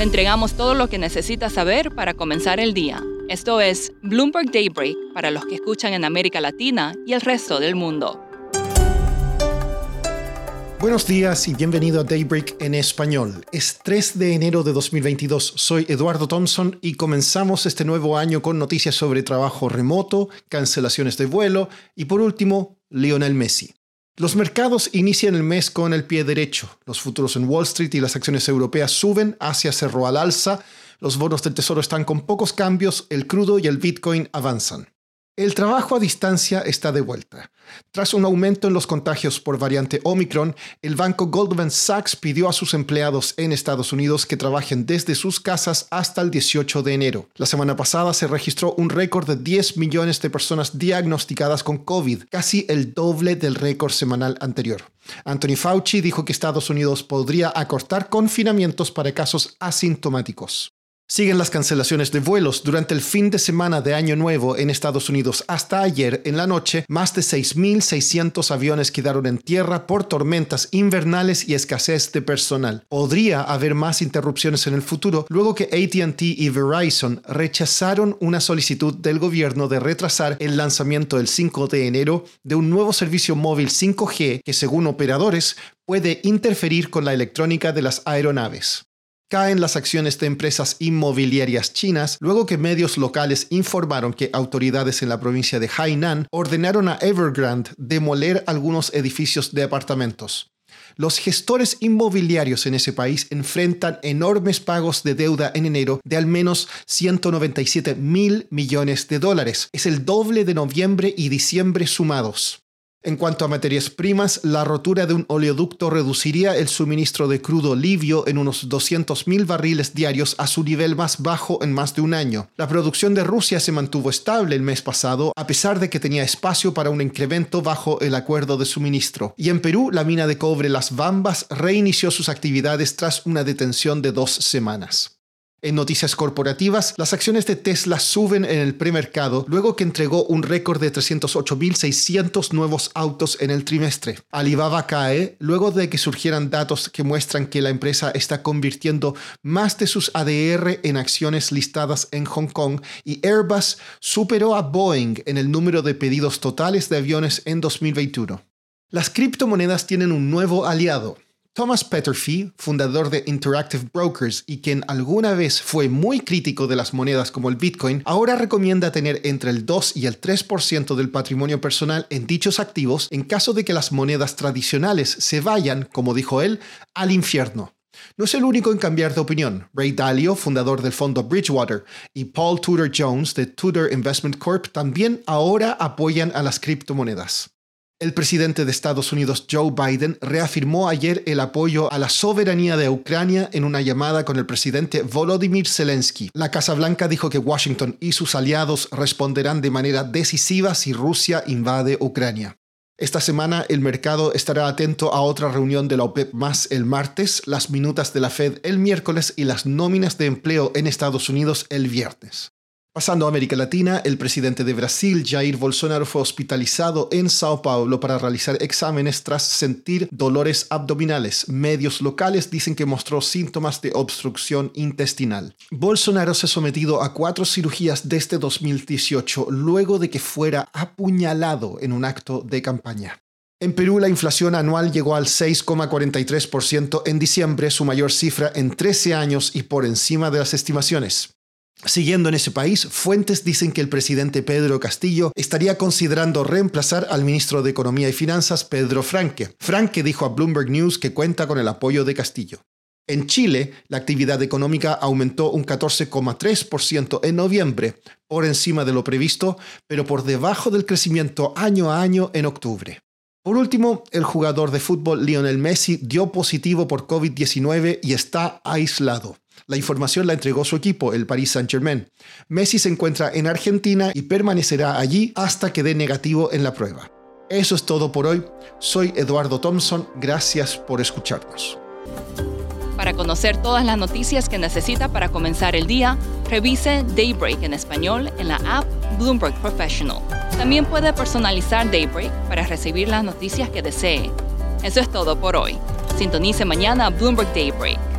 Le entregamos todo lo que necesita saber para comenzar el día. Esto es Bloomberg Daybreak para los que escuchan en América Latina y el resto del mundo. Buenos días y bienvenido a Daybreak en español. Es 3 de enero de 2022. Soy Eduardo Thompson y comenzamos este nuevo año con noticias sobre trabajo remoto, cancelaciones de vuelo y por último, Lionel Messi. Los mercados inician el mes con el pie derecho. Los futuros en Wall Street y las acciones europeas suben, Asia cerró al alza, los bonos del tesoro están con pocos cambios, el crudo y el Bitcoin avanzan. El trabajo a distancia está de vuelta. Tras un aumento en los contagios por variante Omicron, el banco Goldman Sachs pidió a sus empleados en Estados Unidos que trabajen desde sus casas hasta el 18 de enero. La semana pasada se registró un récord de 10 millones de personas diagnosticadas con COVID, casi el doble del récord semanal anterior. Anthony Fauci dijo que Estados Unidos podría acortar confinamientos para casos asintomáticos. Siguen las cancelaciones de vuelos durante el fin de semana de Año Nuevo en Estados Unidos. Hasta ayer, en la noche, más de 6.600 aviones quedaron en tierra por tormentas invernales y escasez de personal. Podría haber más interrupciones en el futuro luego que ATT y Verizon rechazaron una solicitud del gobierno de retrasar el lanzamiento el 5 de enero de un nuevo servicio móvil 5G que, según operadores, puede interferir con la electrónica de las aeronaves caen las acciones de empresas inmobiliarias chinas luego que medios locales informaron que autoridades en la provincia de Hainan ordenaron a Evergrande demoler algunos edificios de apartamentos. Los gestores inmobiliarios en ese país enfrentan enormes pagos de deuda en enero de al menos 197 mil millones de dólares. Es el doble de noviembre y diciembre sumados. En cuanto a materias primas, la rotura de un oleoducto reduciría el suministro de crudo livio en unos 200.000 barriles diarios a su nivel más bajo en más de un año. La producción de Rusia se mantuvo estable el mes pasado, a pesar de que tenía espacio para un incremento bajo el acuerdo de suministro. Y en Perú, la mina de cobre Las Bambas reinició sus actividades tras una detención de dos semanas. En noticias corporativas, las acciones de Tesla suben en el premercado luego que entregó un récord de 308.600 nuevos autos en el trimestre. Alibaba cae luego de que surgieran datos que muestran que la empresa está convirtiendo más de sus ADR en acciones listadas en Hong Kong y Airbus superó a Boeing en el número de pedidos totales de aviones en 2021. Las criptomonedas tienen un nuevo aliado. Thomas Petterfee, fundador de Interactive Brokers y quien alguna vez fue muy crítico de las monedas como el Bitcoin, ahora recomienda tener entre el 2 y el 3% del patrimonio personal en dichos activos en caso de que las monedas tradicionales se vayan, como dijo él, al infierno. No es el único en cambiar de opinión. Ray Dalio, fundador del fondo Bridgewater, y Paul Tudor Jones de Tudor Investment Corp también ahora apoyan a las criptomonedas. El presidente de Estados Unidos, Joe Biden, reafirmó ayer el apoyo a la soberanía de Ucrania en una llamada con el presidente Volodymyr Zelensky. La Casa Blanca dijo que Washington y sus aliados responderán de manera decisiva si Rusia invade Ucrania. Esta semana el mercado estará atento a otra reunión de la OPEP más el martes, las minutas de la Fed el miércoles y las nóminas de empleo en Estados Unidos el viernes. Pasando a América Latina, el presidente de Brasil, Jair Bolsonaro, fue hospitalizado en Sao Paulo para realizar exámenes tras sentir dolores abdominales. Medios locales dicen que mostró síntomas de obstrucción intestinal. Bolsonaro se ha sometido a cuatro cirugías desde 2018, luego de que fuera apuñalado en un acto de campaña. En Perú la inflación anual llegó al 6,43% en diciembre, su mayor cifra en 13 años y por encima de las estimaciones. Siguiendo en ese país, fuentes dicen que el presidente Pedro Castillo estaría considerando reemplazar al ministro de Economía y Finanzas, Pedro Franque. Franque dijo a Bloomberg News que cuenta con el apoyo de Castillo. En Chile, la actividad económica aumentó un 14,3% en noviembre, por encima de lo previsto, pero por debajo del crecimiento año a año en octubre. Por último, el jugador de fútbol Lionel Messi dio positivo por COVID-19 y está aislado. La información la entregó su equipo, el Paris Saint-Germain. Messi se encuentra en Argentina y permanecerá allí hasta que dé negativo en la prueba. Eso es todo por hoy. Soy Eduardo Thompson. Gracias por escucharnos. Para conocer todas las noticias que necesita para comenzar el día, revise Daybreak en español en la app Bloomberg Professional. También puede personalizar Daybreak para recibir las noticias que desee. Eso es todo por hoy. Sintonice mañana Bloomberg Daybreak